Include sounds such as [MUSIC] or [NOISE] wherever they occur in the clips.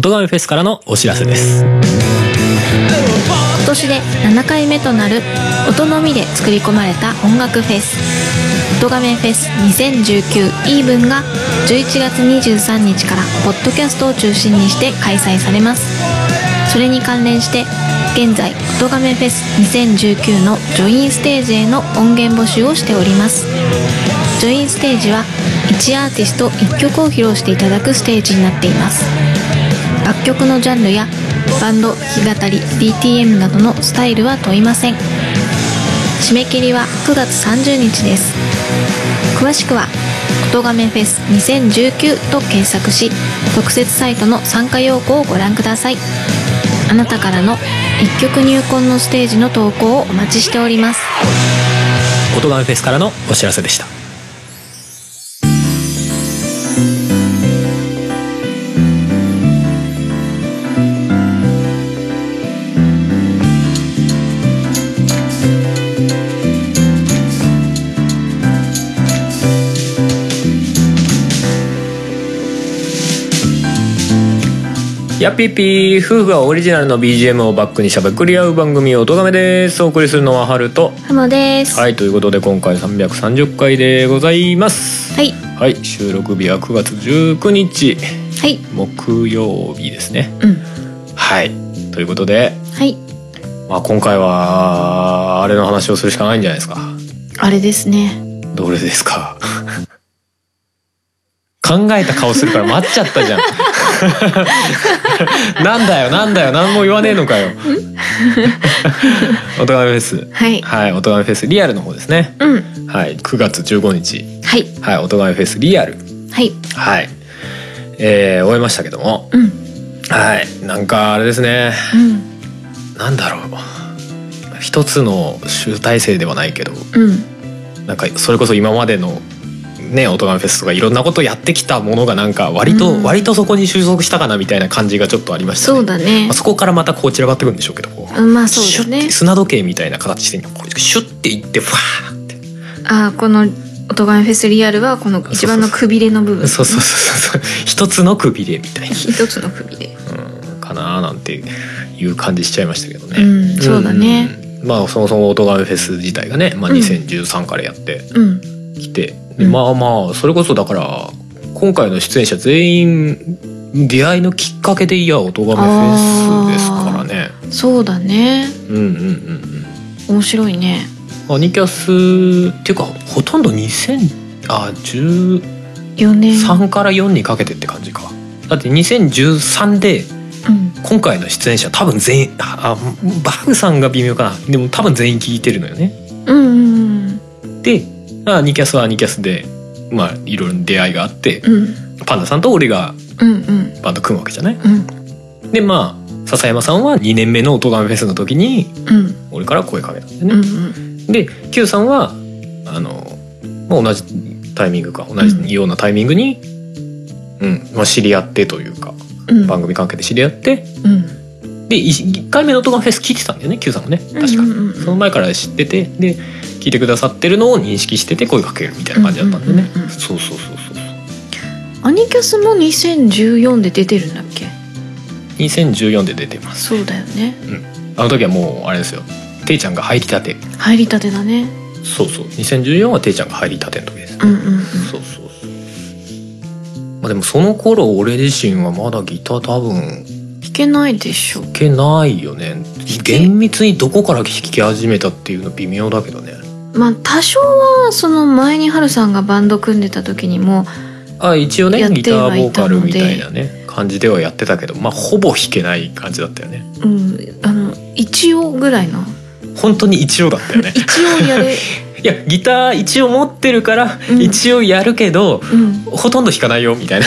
音亀フェスからのお知らせです。今年で7回目となる音のみで作り込まれた音楽フェス。音亀フェス2019イーブンが11月23日からポッドキャストを中心にして開催されます。それに関連して現在音亀フェス2019のジョインステージへの音源募集をしております。ジョインステージは1アーティスト1曲を披露していただくステージになっています。楽曲のジャンルやバンド弾き語り DTM などのスタイルは問いません。締め切りは9月30日です。詳しくは「音亀フェス2019」と検索し特設サイトの参加要項をご覧ください。あなたからの1曲入魂のステージの投稿をお待ちしております。音亀フェスからのお知らせでした。やっぴっぴー夫婦がオリジナルの BGM をバックにしゃべくり合う番組「音亀」です。お送りするのはハルとハモです。はいということで今回330回でございます。はい。はい収録日は9月19日。はい。木曜日ですね。うん。はい。ということで、はい。まあ、今回はあれの話をするしかないんじゃないですか。あれですね。どれですか。[LAUGHS] 考えた顔するから待っちゃったじゃん [LAUGHS] なんだよなんだよ何も言わねえのかよ。おとがめフェス。はい。はいおとがめフェス。リアルの方ですね。うん。はい9月15日。はい。はいおとがめフェスリアル。はい。はい。えー、終えましたけども。うん。はいなんかあれですね。うん。なんだろう。一つの集大成ではないけど。うん。なんかそれこそ今までのねオトガメフェスとかいろんなことやってきたものがなんか割と、うん。割とそこに収束したかなみたいな感じがちょっとありましたね。そうだね。まあ、そこからまたこう散らばってくるんでしょうけどこう、うんまあそうだね。て砂時計みたいな形してこうシュッていってファーって。あーこの「音ガメフェスリアル」はこの一番のくびれの部分。そうそうそうそう。一つのくびれみたいな、一つのくびれ。うん、かなーなんていう感じしちゃいましたけどね。うんそうだね。うん。まあそもそもオトガメフェス自体がね、まあ、うん。2013からやってうん。きて、でうんまあまあそれこそだから今回の出演者全員出会いのきっかけでいやオトガメフェスですからね。そうだねうんうんうん面白いねうん。アニキャスっていうかほとんど2000あ13 4年から4にかけてって感じか。だって2013でうん今回の出演者多分全員あバグさんが微妙かなでも多分全員聞いてるのよね。うんうんであアニキャスはアニキャスでまあいろいろ出会いがあってうん。パンダさんと俺がバンド組むわけじゃない？うん。でまあ笹山さんは2年目の「音ガメフェス」の時にうん。俺から声かけたんだよね。うんうん。で Q さんはあの、まあ、同じタイミングか同じようなタイミングに、うんまあ、知り合ってというかうん。番組関係で知り合ってうん。で1回目の「音ガメフェス」聞いてたんだよね Q さんもね確か。その前から知っててで聞いてくださってるのを認識してて声かけるみたいな感じだったんでね、うんうんうんうん。そうそうそうそうアニキャスも2014で出てるんだっけ？2014で出てます。そうだよね。あの時はもうあれですよ。ていちゃんが入りたて。入りたてだね。そうそう。2014はていちゃんが入りたての時です、うんうんうん。そうそうそうまあでもその頃俺自身はまだギター多分。弾けないでしょ。弾けないよね。厳密にどこから弾き始めたっていうの微妙だけどねまあ多少はその前にハルさんがバンド組んでた時にもあ一応ねギターはいボーカルみたいなね感じではやってたけどまあほぼ弾けない感じだったよね。うんあの一応ぐらいの。本当に一応だったよね。一応やれ [LAUGHS] いやギター一応持ってるからうん。一応やるけど、うん。ほとんど弾かないよみたいな。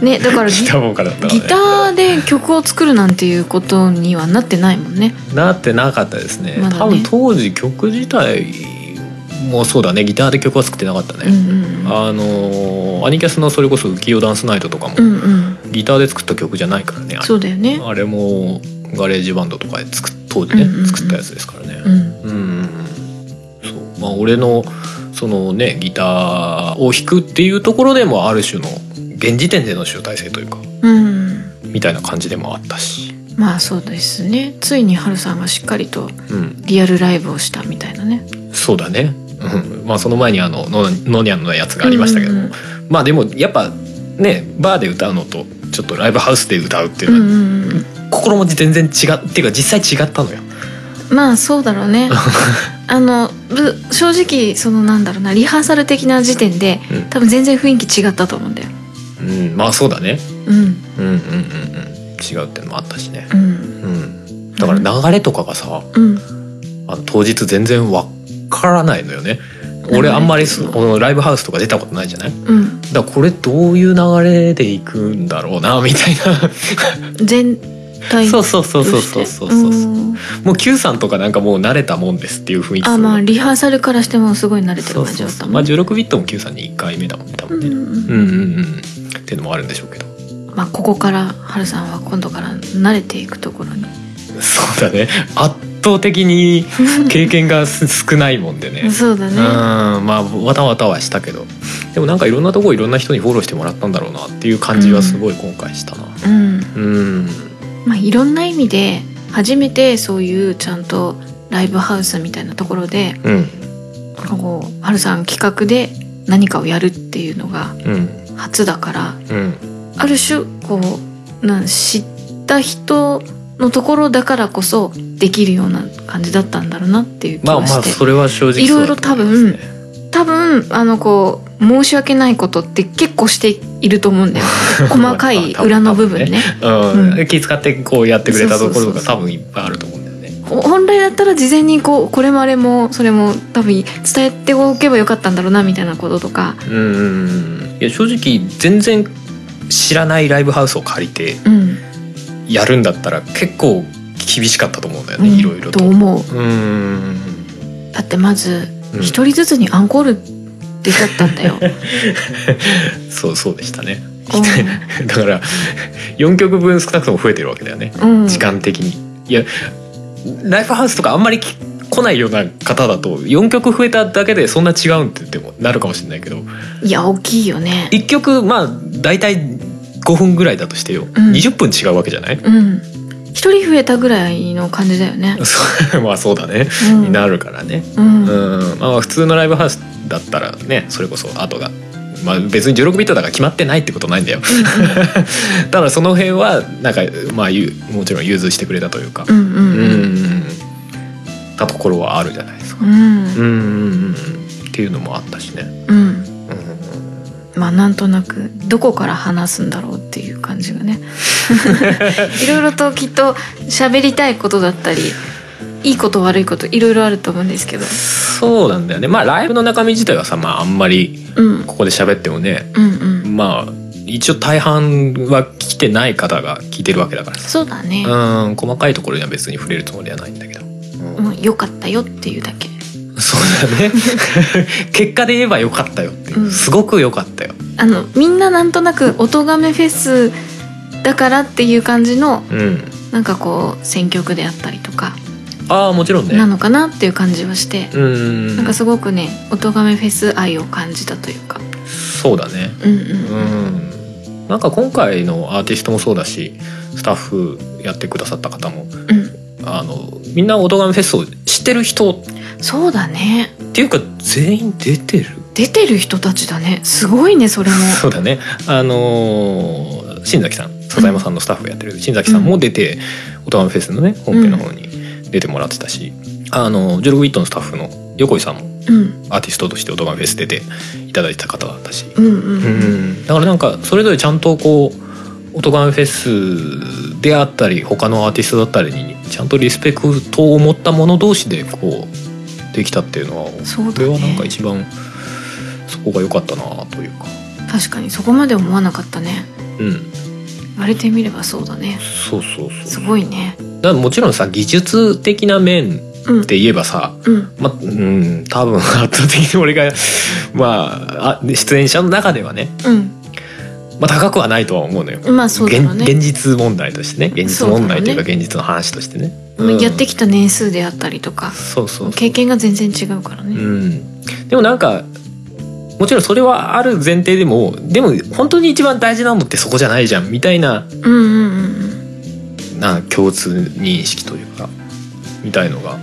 ねだからギ [LAUGHS] ギターボーカルだったギターで曲を作るなんていうことにはなってないもんね。なってなかったですね,、ね。多分当時曲自体もそうだね。ギターで曲は作ってなかったうんね、うん。あのーアニキャスのそれこそ浮世ダンスナイトとかも、うんうん。ギターで作った曲じゃないからね。あれそうだよね。あれも GarageBand とかで作っ当時ね、うんうんうん。作ったやつですからね。うん。うん。そう。まあ俺のそのねギターを弾くっていうところでもある種の現時点での集大成というかうん。みたいな感じでもあったし、まあそうですね。ついにハルさんがしっかりとうん、リアルライブをしたみたいなね。そうだね、うん、まあその前にあのののにゃんのやつがありましたけど。も、うんうん。まあでもやっぱねバーで歌うのとちょっとライブハウスで歌うっていううんのは、うんうん。心持ち全然違うっていうか実際違ったのよ。まあそうだろうね。[LAUGHS] あのぶ正直そのなんだろうなリハーサル的な時点でうん。多分全然雰囲気違ったと思うんだよ。うん、まあそうだね。うん。うんうんうんうん。違うっていうのもあったしね。うん。うん。だから流れとかがさ、うん。あの当日全然わからないのよね。俺あんまりそこのライブハウスとか出たことないじゃない？うんだからこれどういう流れで行くんだろうなみたいな。全体そうそうそうそうそうそうそう。うんもう Q さんとかなんかもう慣れたもんですっていう雰囲気あまあリハーサルからしてもすごい慣れてる感じそうそうまあだったもん16ビットも Q さんに1回目だもんね多分ね。うんうんうんうん。っていうのもあるんでしょうけど。まあここからハルさんは今度から慣れていくところにそうだね。圧倒的に [LAUGHS] 経験がす少ないもんでね。そうだね。うん。まあわたわたはしたけど。でもなんかいろんなとこいろんな人にフォローしてもらったんだろうなっていう感じはすごい今回したな。うん。うん。まあいろんな意味で初めてそういうちゃんとライブハウスみたいなところでうん。こうハルさん企画で何かをやるっていうのがうん。初だからうん。ある種こうなん知った人のところだからこそできるような感じだったんだろうなっていう気まあまがして、あそれは正直いろいろいますね多分あのこう申し訳ないことって結構していると思うんだよ。[LAUGHS] 細かい裏の部分ね。うん。うん。気遣ってこうやってくれたところが多分いっぱいあると思うんだよね本来だったら事前にこうこれもあれもそれも多分伝えておけばよかったんだろうなみたいなこととか。うん。いや正直全然知らないライブハウスを借りてうん、やるんだったら結構厳しかったと思うんだよねうんいろいろと。と思う。うん。だってまずうん。一人ずつにアンコール出ちゃったんだよ、[LAUGHS] そうそうでしたね。う [LAUGHS] だから4曲分少なくとも増えてるわけだよね。んうん、時間的に。いやライブハウスとかあんまりき来ないような方だと4曲増えただけでそんな違うんって言ってもなるかもしれないけど。いや大きいよね。1曲まあ大体5分ぐらいだとしてよ、うん。20分違うわけじゃない？うん。一人増えたぐらいの感じだよね、[LAUGHS] [LAUGHS] まあそうだね、うん、になるからね。うん。うん。まあ普通のライブハウスだったらねそれこそ後が。まあ別に16ビットだから決まってないってことないんだよ。[LAUGHS] ただその辺はなんかまあゆもちろん融通してくれたというか。うんうんううん。んたところはあるじゃないですか。うん。うんうんうん。っていうのもあったしね。うんうんまあなんとなくどこから話すんだろうっていう感じがね。[LAUGHS] いろいろときっと喋りたいことだったりいいこと悪いこといろいろあると思うんですけど。そうなんだよね。まあライブの中身自体はさ、まああんまりうん。ここで喋ってもね、うんうん。まあ一応大半は来てない方が聞いてるわけだからさ。そうだね、うん細かいところには別に触れるつもりはないんだけど。うん。もう良かったよっていうだけそうだね。[LAUGHS] 結果で言えばよかったよっていう、うんすごくよかったよ。あのみんななんとなく音がめフェスだからっていう感じのうん。なんかこう選曲であったりとかああもちろんね。なのかなっていう感じはして、うん。なんかすごくね音がめフェス愛を感じたというかそうだね。うんうんうん、なんか今回のアーティストもそうだしスタッフやってくださった方もうんあのみんな「オトガメフェス」を知ってる人っそうだね。ていうか全員出てる出てる人たちだね。すごいねそれも。そうだね。あのー新崎さん笹山さんのスタッフやってる新崎さんも出て、オトガメフェスのね本編の方に出てもらってたし、あの16ビットのスタッフの横井さんもうん。アーティストとしてオトガメフェス出ていただいた方だったし、うんうん。うん、だからなんかそれぞれちゃんとこうオトガメフェスであったり他のアーティストだったりにちゃんとリスペクトを持った者同士でこうできたっていうのはそうだこれはなんかね一番そこが良かったなというか。確かにそこまで思わなかったね。うん。言われてみればそうだね。そうそうすそう。ごいね。だもちろんさ技術的な面うん。で言えばさうん。まあうん多分圧倒的に俺がまああ出演者の中ではね、うんまあ、高くはないとは思うのよ。まあそうだろうね。現現実問題としてね。現実問題というか現実の話としてね。まあやってききた年数であったりとか。そうそう経験が全然違うからうねん。でもなんかもちろんそれはある前提でもでも本当に一番大事なのってそこじゃないじゃんみたいなうんうんうんな共通認識というかみたいのが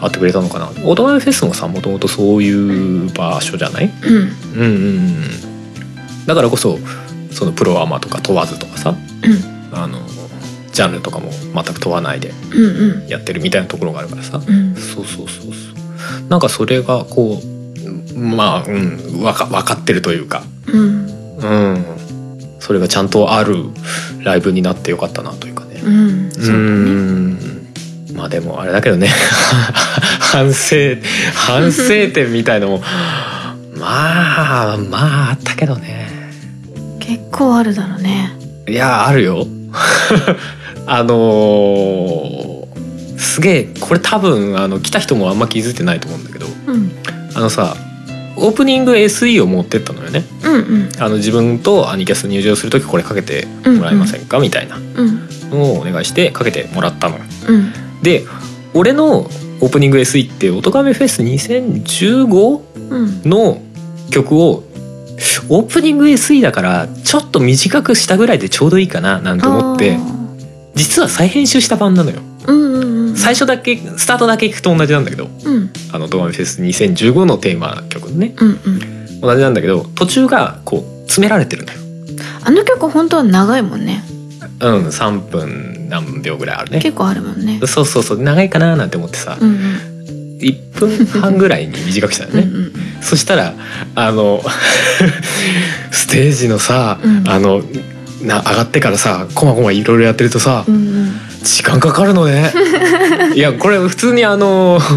あってくれたのかな。オートマフェスもさもともとそういう場所じゃない？うん。うんうんうん。だからこそそのプロアマとか問わずとかさうん。あのジャンルとかも全く問わないでやってるみたいなところがあるからさ。うん。そうそうそうそう。なんかそれがこうまあうんわか分かってるというか。うん。うん。それがちゃんとあるライブになってよかったなというかね。うん。そうまあでもあれだけどね。[LAUGHS] 反省反省点みたいのも。まあまああったけどね結構あるだろうね。いやあるよ。[LAUGHS] あのーすげえこれ多分あの来た人もあんま気づいてないと思うんだけどうん。あのさオープニング SE を持ってったのよね。うんうん。あの自分とアニキャス入場する時これかけてもらえませんか、みたいなうん。のをお願いしてかけてもらったのよ。うん。で俺のオープニング SE って「おとがめフェス 2015?」うん。の曲をオープニング SE だからちょっと短くしたぐらいでちょうどいいかななんて思って実は再編集した版なのよ。うんうんうん。最初だけスタートだけ聞くと同じなんだけどうん。あの「おとがめフェス2015」のテーマ曲ねうんうん。同じなんだけど途中がこう詰められてるのよ。あの曲本当は長いもんね。うん3分何秒ぐらいあるね。結構あるもんね。そうそうそう長いかななんて思ってさ、うんうん。1分半ぐらいに短くしたよね、うんうんそしたらあの [LAUGHS] ステージのさ、うん。あのな上がってからさこまこまいろいろやってるとさ、うんうん。時間かかるのね。[LAUGHS] いやこれ普通にあの [LAUGHS]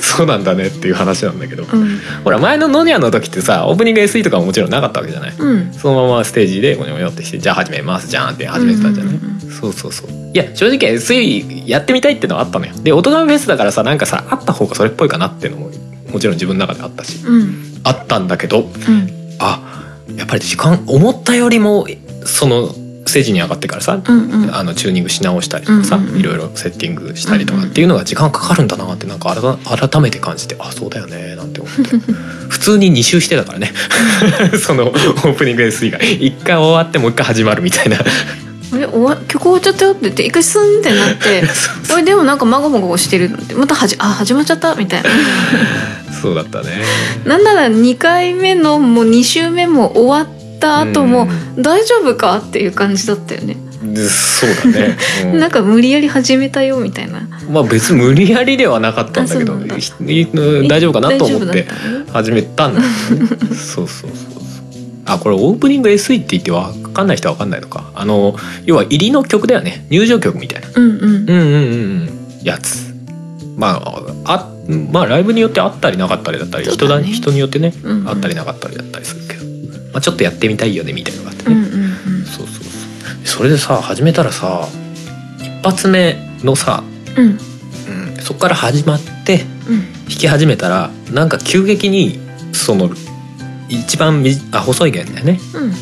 そうなんだねっていう話なんだけど、うん。ほら前のノニャの時ってさオープニング SE とかももちろんなかったわけじゃない、うん。そのままステージでゴニョゴニョってして「じゃあ始めますじゃん」って始めてたじゃない、そうそうそう。いや正直 SE やってみたいってのはあったのよ。で大人のフェスだからさなんかさあった方がそれっぽいかなっていうのももちろん自分の中であったしうん。あったんだけどうん。あやっぱり時間思ったよりもそのステージに上がってからさ、うんうん。あのチューニングし直したりとかさ、うんうんうん。いろいろセッティングしたりとかっていうのが時間かかるんだなってなんか改改めて感じてあそうだよねなんて思って。普通に2周してたからね。[LAUGHS] そのオープニング SE が一回終わってもう一回始まるみたいなあれ終わ曲終わっちゃったよって言って一回スンってなって [LAUGHS] そうおいでもなんかまごまごしてるのってまたはじあ始まっちゃったみたいな。そうだったね。なんなら2回目のもう2週目も終わった後も大丈夫かっていう感じだったよね、でそうだね、[LAUGHS] うん。なんか無理やり始めたよみたいな。まあ別に無理やりではなかったんだけど大丈夫かなと思って始めたんだね。そうそうそうあこれオープニング SE って言って分かんない人は分かんないのか。あの要は入りの曲だよね。入場曲みたいな。うんうん。うんうんうんうん。やつ。まああまあライブによってあったりなかったりだったり、人だ人によってね、うんうん。あったりなかったりだったりするけど、まあ、ちょっとやってみたいよねみたいなのがあってね、うんうんうん。そうそうそう。それでさ始めたらさ一発目のさ、うん。うん、そこから始まってうん。弾き始めたらなんか急激にその一番みあ細い弦だよね。うん。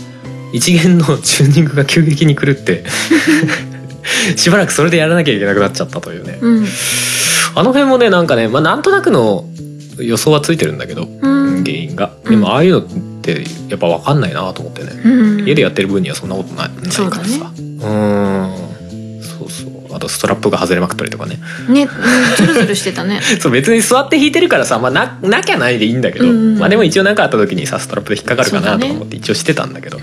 一弦のチューニングが急激に狂って。[LAUGHS] しばらくそれでやらなきゃいけなくなっちゃったというね。うん。あの辺もねなんかね、まあ、なんとなくの予想はついてるんだけど、うん。原因が。でもああいうのってやっぱ分かんないなと思ってね、うん。家でやってる分にはそんなことないないからさ。う,、ーんあとストラップが外れまくったりとかね。ねうんズルズルしてたね。[LAUGHS] そう別に座って弾いてるからさ、まあ、ななきゃないでいいんだけど、うんうん。まあでも一応何かあった時にさストラップで引っかかるかなとか思って一応してたんだけど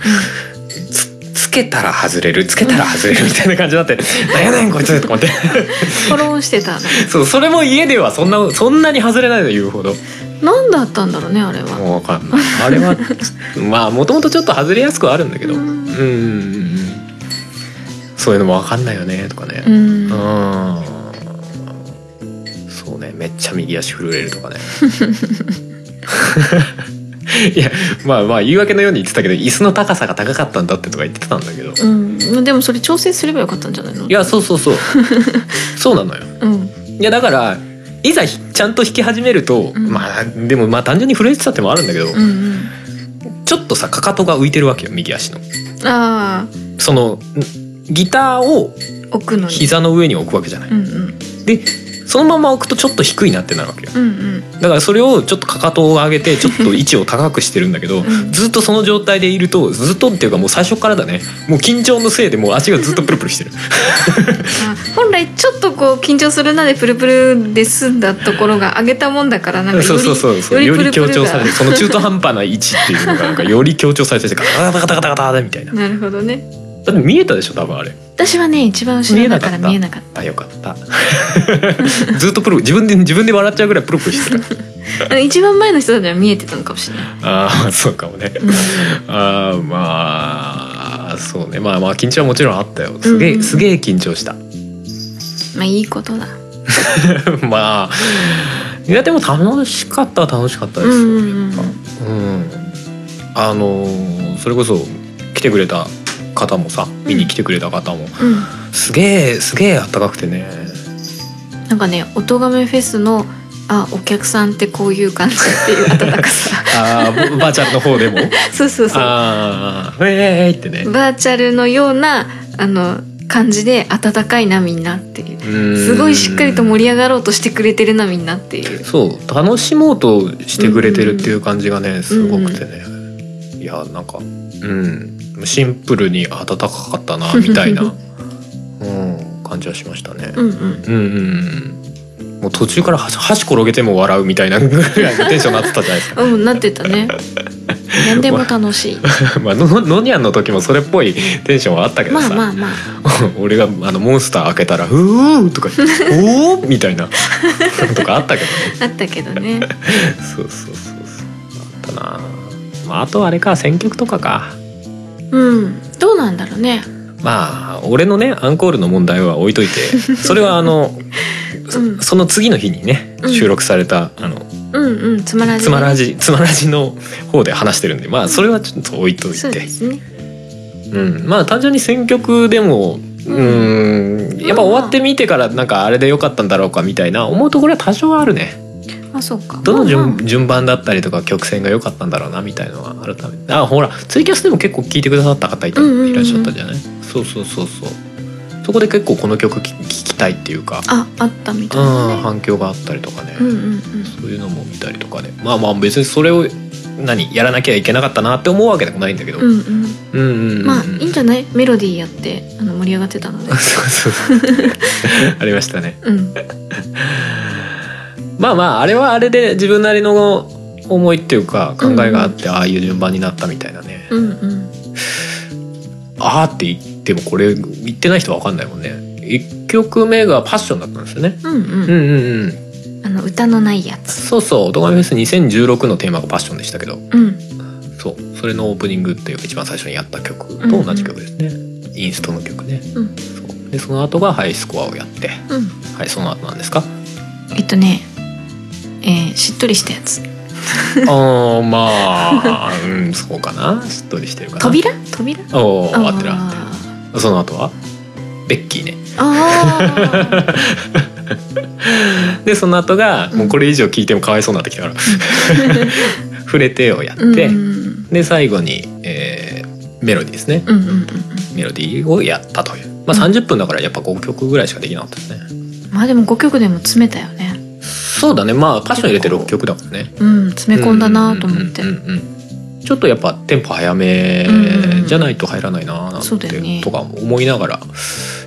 つつけたら外れるつけたら外れるみたいな感じになって「なんやねんこいつ」とか思って。フォローしてた。ね [LAUGHS] そうそれも家ではそんなそんなに外れないの言うほど。何だったんだろうねあれは。もう分かんない。あれはまあもともとちょっと外れやすくはあるんだけど。うんそういうのも分かんないよねとかね。ううん。んそうねめっちゃ右足震えるとかね。[LAUGHS] いやまあまあ言い訳のように言ってたけど椅子の高さが高かったんだってとか言ってたんだけど。うん。でもそれ調整すればよかったんじゃないの？いやそうそうそう。[LAUGHS] そうなのよ。うん。いやだからいざひちゃんと弾き始めると、うん。まあでもまあ単純に震えてたってもあるんだけど、うんうん。ちょっとさかかとが浮いてるわけよ右足の。ああそのんギターを置くのに膝の上に置くわけじゃない、うんうん。でそのまま置くとちょっと低いなってなるわけよ。うんうん。だからそれをちょっとかかとを上げて [LAUGHS] ちょっと位置を高くしてるんだけど、ん。ずっとその状態でいるとずっとっていうかもう最初からだね。もう緊張のせいでもう足がずっとプルプルしてる。あ [LAUGHS] 本来ちょっとこう緊張するなでプルプルで済んだところが上げたもんだからなんかよりそうそうそうそう。より強調されてその中途半端な位置っていうのがなんかより強調されててガタガタガタガタガタみたいな。だ [LAUGHS] なるほどねって見えたでしょ多分あれ。私はね一番後ろだから見えなかっあよかった。[LAUGHS] ずっとプル自分で自分で笑っちゃうぐらいプルプルしてた。[LAUGHS] 一番前の人たちは見えてたのかもしれない。ああそうかもね、ああまあそうね。まあまあ緊張はもちろんあったよ。すげえ、うん。すげえ緊張した。まあいいことだ。[LAUGHS] まあいやでも楽しかったは楽しかったですよ、うんうん。あのーそれこそ来てくれた方もさ見に来てくれた方も、うん。すげえすげえあったかくてね。なんかね音亀フェスのあお客さんってこういう感じっていう温かさ。[LAUGHS] あーバーチャルの方でも？[LAUGHS] そうそうそう。ああ「えーい!」ってね。バーチャルのようなあの感じで温かいなみんなっていう。すすごいしっかりと盛り上がろうとしてくれてるなみんなっていう。そう。楽しもうとしてくれてるっていう感じがねすごくてね、いやなんかうんシンプルに温かかったなみたいな、[LAUGHS] うん、感じはしましたね。うんうん。うんうんうん。もう途中から箸箸転げても笑うみたいなぐらいのテンションになってたじゃないですか。[LAUGHS] うんなってたね。何でも楽しい。[LAUGHS] まあののにゃんの時もそれっぽいテンションはあったけどさ、まあまあまあ。俺があのモンスター開けたら「うー」とか言って「おー」みたいな。とかあったけどね。あったけどね。そうそうそうそう。あったな。まああとあれか選曲とかかうん。どうなんだろうね。まあ俺のねアンコールの問題は置いといて [LAUGHS] それはあの、そうん。その次の日にねうん。収録された、あのうんうんつまらじ。つまらじつまらじの方で話してるんでまあそれはちょっと置いといて。そうですね。うん、まあ単純に選曲でもうん。やっぱ終わってみてからなんかあれで良かったんだろうかみたいな思うところは多少あるねあそうか。どの順,、まあまあ順番だったりとか曲線が良かったんだろうなみたいのは改めて。あほらツイキャスでも結構聴いてくださった方いいらっしゃったじゃない？そうそうそうそう。そこで結構この曲聴きたいっていうか、ああったみたいうんなね反響があったりとかね、そういうのも見たりとかで。まあまあ別にそれを何やらなきゃいけなかったなって思うわけでもないんだけど、うんうん。まあいいんじゃない？メロディーやってあの盛り上がってたので。[LAUGHS] そうそうそう。[LAUGHS] ありましたね。うん [LAUGHS] まあまああれはあれで自分なりの思いっていうか考えがあって、ああいう順番になったみたいなね、うんうん。ああって言ってもこれ言ってない人は分かんないもんね。1曲目がパッションだったんですよね。うんうん。うんうんうん。あの歌のないやつ。そうそう「オトガメフェス2016」のテーマがパッションでしたけど。うん。そう。それのオープニングっていうか一番最初にやった曲と同じ曲ですね、インストの曲ね。うん。そう。でその後がハイスコアをやって。うん。はいその後なんですか？えっとねえーしっとりしたやつ。[LAUGHS] あーまあうんそうかな。しっとりしてるかな。扉？扉？おおってる合ってる。その後は？ベッキーね。あ [LAUGHS] でその後がうん。もうこれ以上聞いてもかわいそうになってきたから「[LAUGHS] 触れて」をやって、ーうんうん。で最後に、えーメロディーですね。うんうんうんメロディーをやったという。まあ30分だからやっぱ5曲ぐらいしかできなかったですね。うんまあでも5曲でも詰めたよねそうだね。まあパッション入れて6曲だからね。うん詰め込んだなと思って。うんうんうんうんちょっとやっぱテンポ早めじゃないと入らないななんてとか思いながら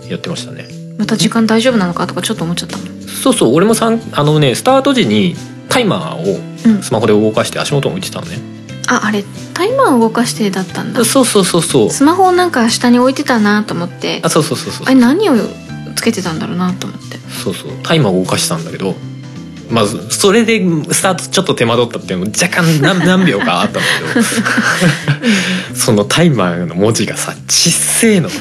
やってましたね。また時間大丈夫なのかとかちょっと思っちゃったもん。そうそう。俺もさんあのねスタート時にタイマーをうん。スマホで動かして足元を置いてたのね、ああれタイマーを動かしてだったんだ。そうそうそうそう。スマホをなんか下に置いてたなと思って。あそうそうそうそう。あれ何をつけてたんだろうなと思って。そうそう。タイマーを動かしてたんだけどまずそれでスタートちょっと手間取ったっていうのも若干何 [LAUGHS] 何秒かあったんだけど。[LAUGHS] そのタイマーの文字がさちっせえの。す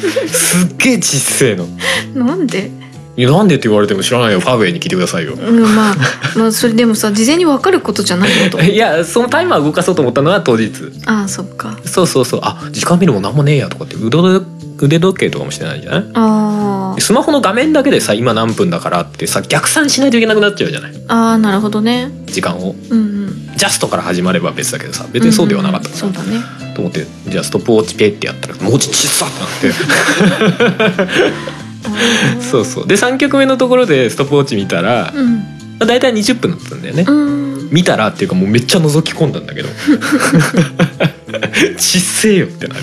っげえちっせえの。なんで？いやなんでって言われても知らないよ。ファーウェイに聞いてくださいよ。うんまあ [LAUGHS] まあそれでもさ事前に分かることじゃないよといやそのタイマー動かそうと思ったのは当日。ああそっか。そうそうそう。あ時間見るも何もねえやとかって腕時腕時計とかもしてないんじゃない？あー。スマホの画面だけでさ今何分だからってさ逆算しないといけなくなっちゃうじゃない？あーなるほどね。時間を。うんうん。ジャストから始まれば別だけどさ別にそうではなかったかそうだね。と思ってじゃあストップウォッチペってやったら文字小さってなって。あそうそう。で3曲目のところでストップウォッチ見たら、うん。まあ、大体20分だったんだよね、うん。見たらっていうかもうめっちゃ覗き込んだんだけど [LAUGHS] ちっせえよってなる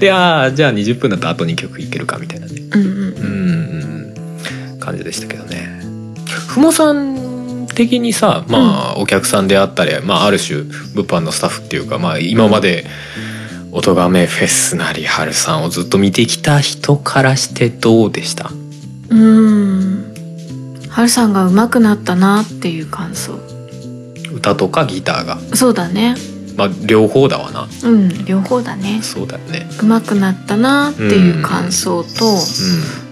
でああじゃあ20分だったらあと2曲いけるかみたいなね。うんうんうん。感じでしたけどね。ふもさん的にさまあお客さんであったり、まあ、ある種物販のスタッフっていうか、まあ、今まで「音がめフェス」なり春さんをずっと見てきた人からしてどうでした？うん。はるさんが上手くなったなっていう感想。歌とかギターが。そうだねまあ両方だわな。うん両方だね。そうだよね。上手くなったなっていう感想と、う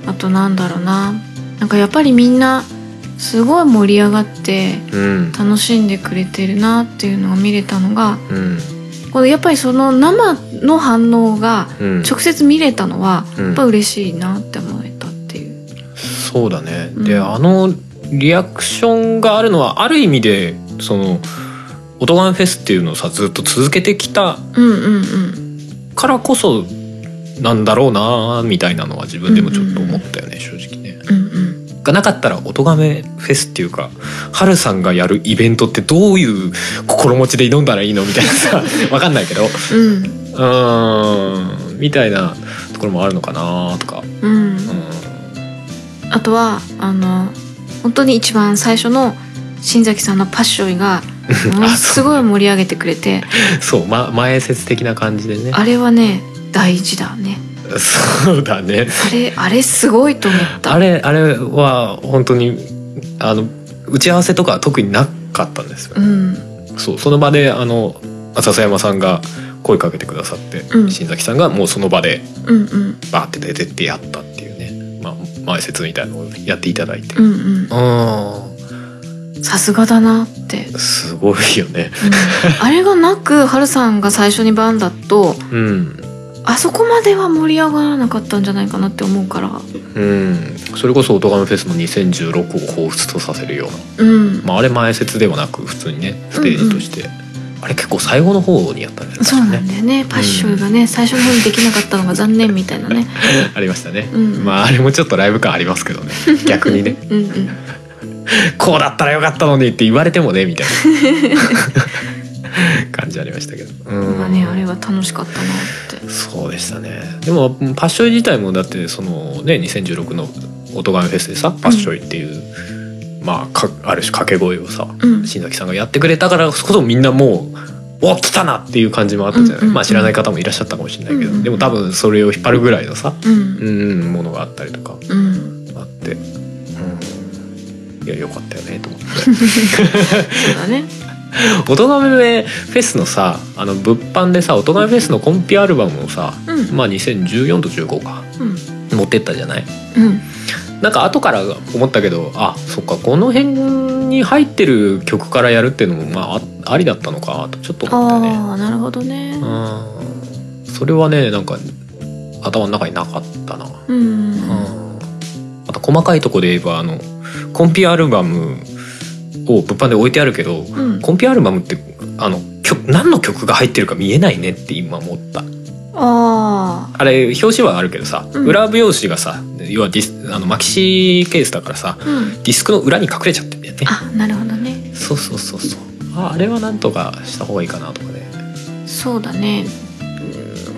あとなんだろうな。なんかやっぱりみんなすごい盛り上がってんうん。楽しんでくれてるなっていうのが見れたのがうん。このやっぱりその生の反応がうん。直接見れたのはうん。やっぱ嬉しいなって思えたっていう。そうだね、うん。であのリアクションがあるのはある意味でその「オトガンフェス」っていうのをさずっと続けてきたからこそなんだろうなみたいなのは自分でもちょっと思ったよね、正直ね。うんうんがなかったら「音亀フェス」っていうかハルさんがやるイベントってどういう心持ちで挑んだらいいのみたいなさ [LAUGHS] わかんないけど。ううん。ーんみたいなところもあるのかなとか。うん。うん。あとはあの本当に一番最初の新崎さんのパッショイがものすごい盛り上げてくれて。そう、ま、前説的な感じでね。あれはね大事だね。そうだね。あれあれすごいと思った。あれあれは本当にあの打ち合わせとかは特になかったんですよ、うん。そうその場であの笹山さんが声かけてくださって、うん。新崎さんがもうその場でうんうん。バーって出てってやったっていうね、まあ、前説みたいなのをやっていただいて。うんうん。うんさすがだなって、すごいよね。うん。あれがなくハルさんが最初にバンだとうん。あそこまでは盛り上がらなかったんじゃないかなって思うから。うん。それこそ「オトガメフェス」の2016を彷彿とさせるような。うん。まあ、あれ前説ではなく普通にねステージとして、あれ結構最後の方にやったんですそうなんだよね。パッショイがね、最初の方にできなかったのが残念みたいなね。[LAUGHS] ありましたね、うん。まああれもちょっとライブ感ありますけどね。[LAUGHS] 逆にね。うんうん [LAUGHS] こうだったらよかったのにって言われてもねみたいな。[LAUGHS] 感じありましたけど。うんまあねあれは楽しかったなって。そうでしたね。でもパッショイ自体もだってそのね2016の音ガメフェスでさパッショイっていう、まあかある種掛け声をさうん。新崎さんがやってくれたからこそみんなもう「お来たな!」っていう感じもあったじゃない、うんうんうん。まあ知らない方もいらっしゃったかもしれないけど、うんうん。うんでも多分それを引っ張るぐらいのさ、うん。うん、ものがあったりとかうん。あって、うん、いやよかったよねと思って。そうだね「音ガメフェス」のさあの物販でさ「音ガメフェス」のコンピアルバムをさ、うん。まあ2014と15か。うん。持ってったじゃない？うん。なんか後から思ったけどあそっかこの辺に入ってる曲からやるっていうのもまああありだったのかとちょっと思ったよね。ああなるほどね。うん。それはねなんか頭の中になかったな、うん。うん。あと細かいとこで言えばあのコンピアルバムを物販で置いてあるけど、うん。コンピアルバムってあの曲何の曲が入ってるか見えないねって今思った。ああれ表紙はあるけどさ、うん。裏表紙がさ要はディスあのマキシケースだからさあうん。ディスクの裏に隠れちゃってんだよね。あなるほどね。そうそうそうそう。ああれはなんとかした方がいいかなとかね。そうだね。うん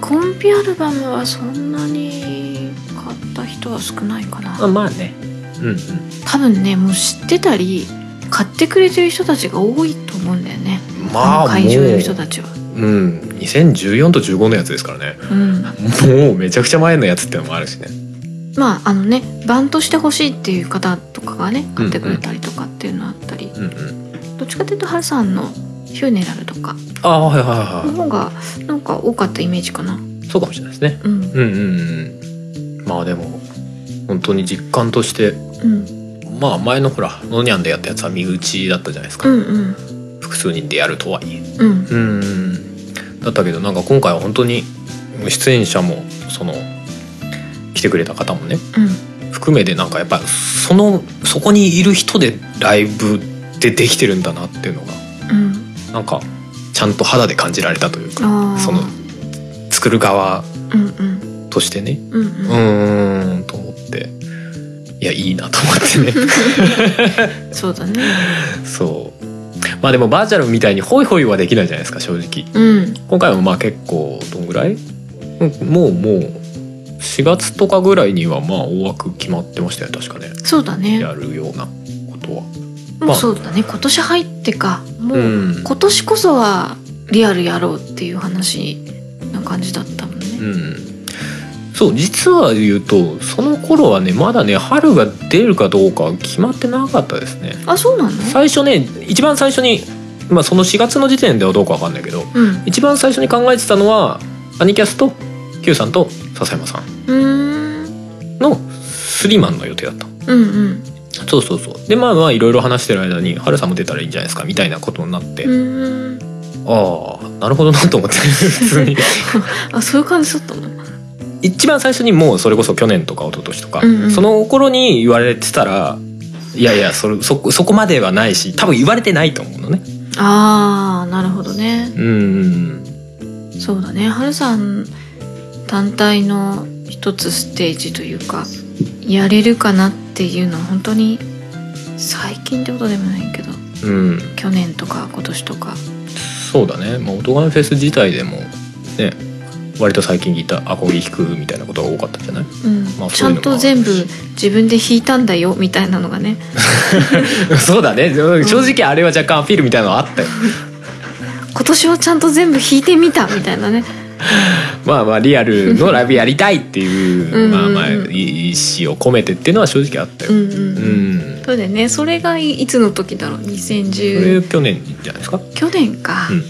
コンピアルバムはそんなに買った人は少ないかな。あまあね。うんうん多分ねもう知ってたり買ってくれてる人たちが多いと思うんだよね。まあ会場にいる人もたちは。ううん2014と15のやつですからね。うん。もうめちゃくちゃ前のやつってのもあるしね。まああのねバンとしてほしいっていう方とかがね買ってくれたりとかっていうのあったり、うんうん。どっちかっていうとハルさんのヒューネラルとか。ああはいはいはの方がなんか多かったイメージかな。いそうかもしれないですね。うんうんうんうん。まあでも本当に実感としてうんまあ前のほらノニャンでやったやつは身内だったじゃないですか、うんうん。複数人でやるとはいえ。うん。うん。だったけどなんか今回は本当に出演者もその来てくれた方もねうん。含めてなんかやっぱそのそこにいる人でライブでできてるんだなっていうのがうん。なんかちゃんと肌で感じられたというかその作る側としてね。うんううんーんと思ってやいいなと思ってね。[LAUGHS] そうだね。そう。まあでもバーチャルみたいにホイホイはできないじゃないですか正直。うん。今回もまあ結構どんぐらい？うんもうもう4月とかぐらいにはまあ大枠決まってましたよ確かね。そうだね。やるようなことは。もうそうだね。今年入ってか。もう、うん。今年こそはリアルやろうっていう話な感じだったもんね。うんそう実は言うとその頃はねまだね春が出るかどうか決まってなかったですね。あそうなの？最初ね一番最初にまあその4月の時点ではどうかわかんないけどうん。一番最初に考えてたのはアニキャスと Q さんと笹山さん。のスリーマンの予定だった。うんうん。そうそうそう。でまあまあいろいろ話してる間に「春さんも出たらいいんじゃないですか」みたいなことになって、ああなるほどなと思って普通に。[LAUGHS] あそういう感じだったの？一番最初にもうそれこそ去年とか一昨年とか、うんうん。その頃に言われてたらいやいやそれそそこまではないし多分言われてないと思うのね。あーなるほどね。うん。そうだね。はるさん単体の一つステージというかやれるかなっていうのは本当に最近ってことでもないけどうん。去年とか今年とか。そうだね、まあ、オトガメフェス自体でもね割と最近聞いたアコギ弾くみたいなことが多かったんじゃない？うん。まあちゃんと全部自分で弾いたんだよみたいなのがね。[LAUGHS] そうだね。正直あれは若干アピールみたいなのあったよ。今年はちゃんと全部弾いてみたみたいなね。[LAUGHS] まあまあリアルのライブやりたいっていううん。まあまあ意思を込めてっていうのは正直あったよ。うんうん、うん。そうだよね。それがいいつの時だろう？それ2010去年じゃないですか？去年か、うん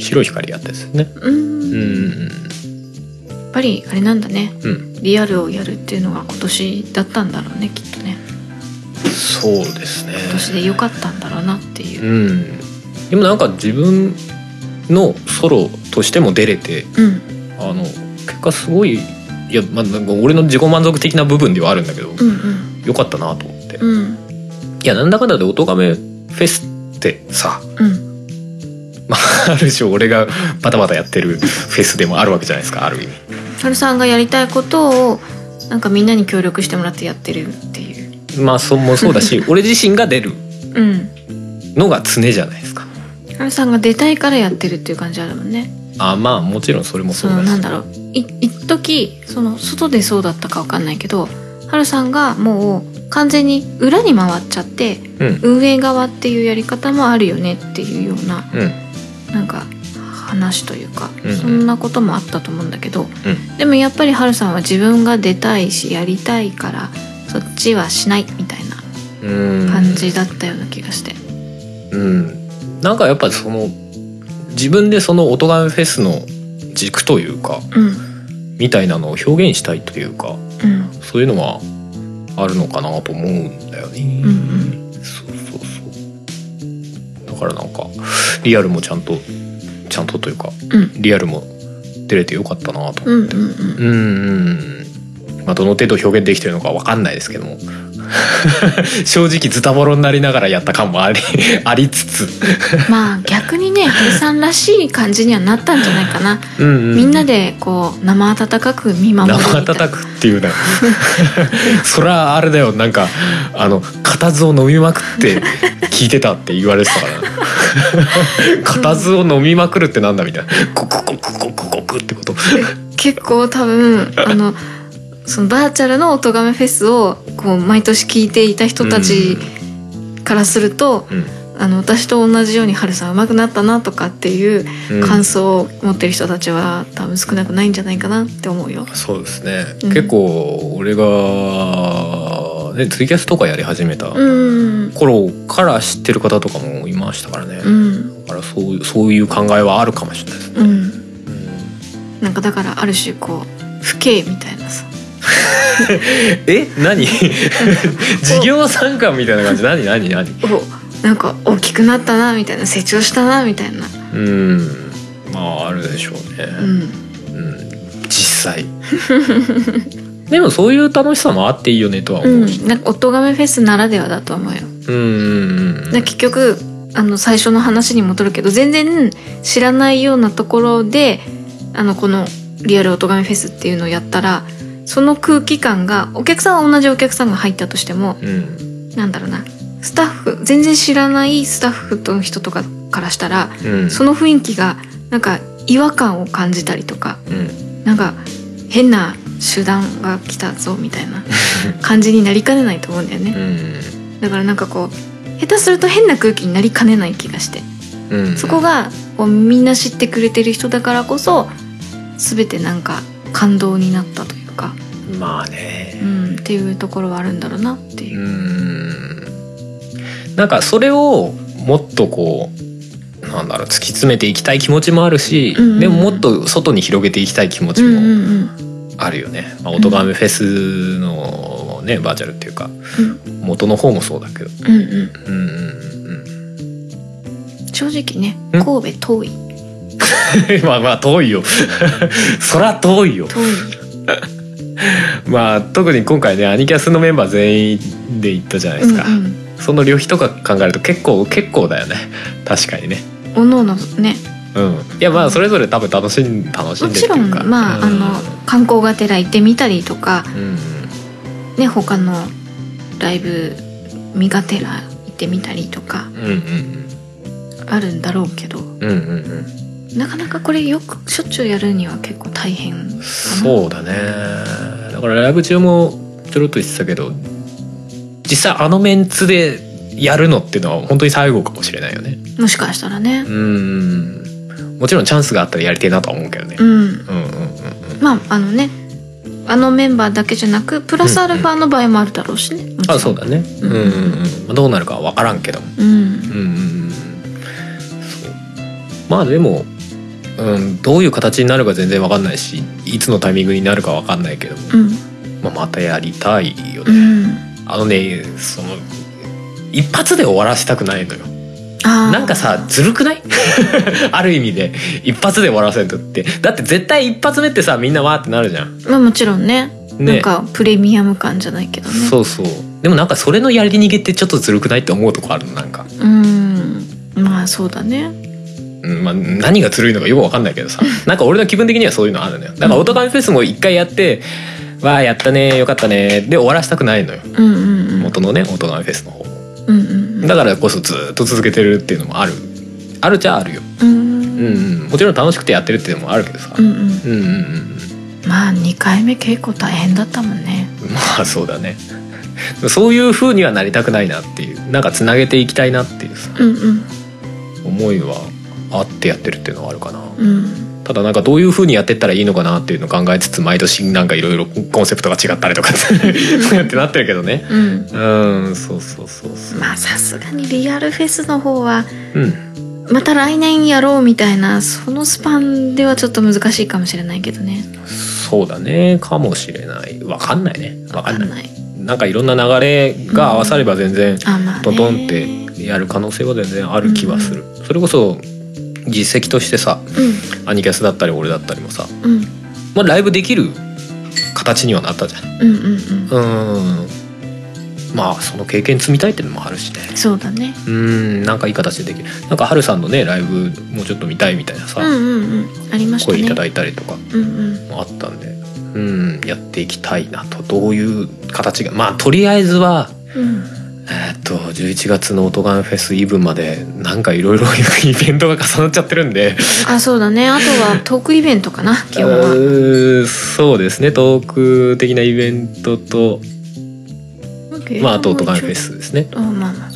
白い光やったですね。うん。うん。やっぱりあれなんだね。うん。リアルをやるっていうのが今年だったんだろうねきっとね。そうですね。今年で良かったんだろうなっていう。うん。でもなんか自分のソロとしても出れてうん。あの結果すごいいや、まあ、なんか俺の自己満足的な部分ではあるんだけど、うんよかったなと思って、うんうん。いやなんだかんだで音亀フェスってさうんまあある種俺がバタバタやってるフェスでもあるわけじゃないですかある意味。はるさんがやりたいことをなんかみんなに協力してもらってやってるっていう。まあそもそうだし [LAUGHS] 俺自身が出るうん。のが常じゃないですか。はるさんが出たいからやってるっていう感じあるもんね。あまあもちろんそれもそそうのだし。なんだろう。い一時その外でそうだったかわかんないけどはるさんがもう完全に裏に回っちゃってうん。運営側っていうやり方もあるよねっていうようなうんなんか話というか、うんうん。そんなこともあったと思うんだけど、うん。でもやっぱりはるさんは自分が出たいしやりたいからそっちはしないみたいうん。な感じだったような気がして。うん。なんかやっぱその自分でその音ガメフェスの軸というかうん。みたいなのを表現したいというかうん。そういうのはあるのかなと思うんだよね。うんうんからなんかリアルもちゃんとちゃんとというかうんリアルも出れてよかったなと。うんうんうんうんうん。まあどの程度表現できてるのかわかんないですけども。正直ズタボロになりながらやった感もあり [LAUGHS] ありつつ、まあ逆にねはるさんらしい感じにはなったんじゃないかな、うんうん。みんなでこう生温かく見守る生叩くっていうね。[LAUGHS] そりゃあれだよ。なんかあの固唾を飲みまくって聞いてたって言われてたから。[LAUGHS] 固唾を飲みまくるってなんだみたいな。コクコクコクコクってこと。結構多分あのそのバーチャルの音亀フェスをこう毎年聞いていた人たちからすると、うん。あの私と同じように「はるさん上手くなったな」とかっていううん。感想を持ってる人たちは多分少なくないんじゃないかなって思うよ。そうですね、うん。結構俺が、ね、ツイキャスとかやり始めたうん。頃から知ってる方とかもいましたからね、うん。だからそういうそういう考えはあるかもしれないですね、なんかだからある種こう不敬みたいなさ [LAUGHS] え何？[LAUGHS] 事業参観みたいな感じ？何？何？何？おなんか大きくなったなみたいな成長したなみたいな、うん。まああるでしょうね、うん、うん、実際。[LAUGHS] でもそういう楽しさもあっていいよねとはう思う。し、ん、なんか音亀フェスならではだと思うよ。うん、結局あの最初の話に戻るけど全然知らないようなところであのこのリアル音亀フェスっていうのをやったらその空気感がお客さんは同じお客さんが入ったとしてもうん。なんだろうな。スタッフ全然知らないスタッフの人とかからしたらうん。その雰囲気がなんか違和感を感じたりとかうん。なんか変な集団が来たぞみたいな [LAUGHS] 感じになりかねないと思うんだよね。うん。だからなんかこう下手すると変な空気になりかねない気がしてうん。そこがこうみんな知ってくれてる人だからこそ全てなんか感動になったというか、まあね。うん、っていうところはあるんだろうなっていう。う。ん。なんかそれをもっとこうなんだろう突き詰めていきたい気持ちもあるし、うんうんうん。でももっと外に広げていきたい気持ちうんうんもうん。あるよね。まあ、オトガメフェスのねバーチャルっていうかうん。元の方もそうだけど、うんうん。うんうんうん。正直ねん？神戸遠い。うん、まあまあ遠いよ。[LAUGHS] そら遠いよ。遠い [LAUGHS] [LAUGHS] まあ特に今回ねアニキャスのメンバー全員で行ったじゃないですか、うんうん。その旅費とか考えると結構結構だよね。確かにね。おのおのね。うん。いやまあそれぞれ多分楽しん楽しんもちろでるっていうんかまあ、うん。あの観光がてら行ってみたりとかうん。ね他のライブ見がてら行ってみたりとかうんうんあるんだろうけどうんうんうん。うんなかなかこれよくしょっちゅうやるには結構大変そうだねだからライブ中もちょろっと言ってたけど実際あのメンツでやるのっていうのは本当に最後かもしれないよね。もしかしたらね。うん。もちろんチャンスがあったらやりてえなとは思うけどね。うん。うんうんうんまああのねあのメンバーだけじゃなくプラスアルファの場合もあるだろうしね、もちろん。あそうだね。うん。うんうんまあどうなるかは分からんけど。もうん。うんうんうん。そう。まあでも、うん、どういう形になるか全然分かんないしいつのタイミングになるか分かんないけども、うん。まあ、またやりたいようね、ん。あのねその一発で終わらせたくないのよ。なんかさずるくない？[LAUGHS] ある意味で。一発で終わらせるとって。だって絶対一発目ってさみんなわーってなるじゃん。まあもちろんね。ね。なんかプレミアム感じゃないけどね。そうそう。でもなんかそれのやり逃げってちょっとずるくないって思うとこあるのなんか、うん。まあそうだね。うんまあ、何がずるいのかよくわかんないけどさ。[LAUGHS] なんか俺の気分的にはそういうのあるのよ。だからオトガメフェスも一回やって「わあやったねよかったね」で終わらせたくないのよ。うんうんうん。元のねオトガメフェスの方もうんうんだからこそずっと続けてるっていうのもある。あるっちゃあるよ、うん。うんうん、もちろん楽しくてやってるっていうのもあるけどさ、うんうん。うんうんうんまあ2回目結構大変だったもんね。うんまあそうだね。そういう風にはなりたくないなっていう。なんかつなげていきたいなっていうさ。うんうん。思いはあってやってるっていうのはあるかな、うん。ただなんかどういう風にやってったらいいのかなっていうのを考えつつ毎年なんかいろいろコンセプトが違ったりとかって [LAUGHS] なってるけどね。うん。うんそうそうそうそう。まあさすがにリアルフェスの方はうん。また来年やろうみたいなそのスパンではちょっと難しいかもしれないけどね。そうだね。かもしれない。わかんないね。わかんない。なんかいろんな流れが合わされば全然あまあね。トントンってやる可能性は全然ある気はする、それこそ実績としてさアニキャスだったり俺だったりもさ、うん。うんまあ、ライブできる形にはなったじゃん。うんうんうん。うん。まあその経験積みたいっていうのもあるしね。そうだね。うん。なんかいい形でできる。なんかハルさんのねライブもうちょっと見たいみたいなさ、うんうんうん。ありましたね。声いただいたりとかうんうん。もあったんでうんやっていきたいなと。どういう形がまあとりあえずはうんえーっと11月のオトガンフェスイブまでなんかいろいろ [LAUGHS] イベントが重なっちゃってるんで。あそうだね。あとはトークイベントかな [LAUGHS] 基本うはーそうですね。トーク的なイベントとまああとオトガンフェスですね。あまあま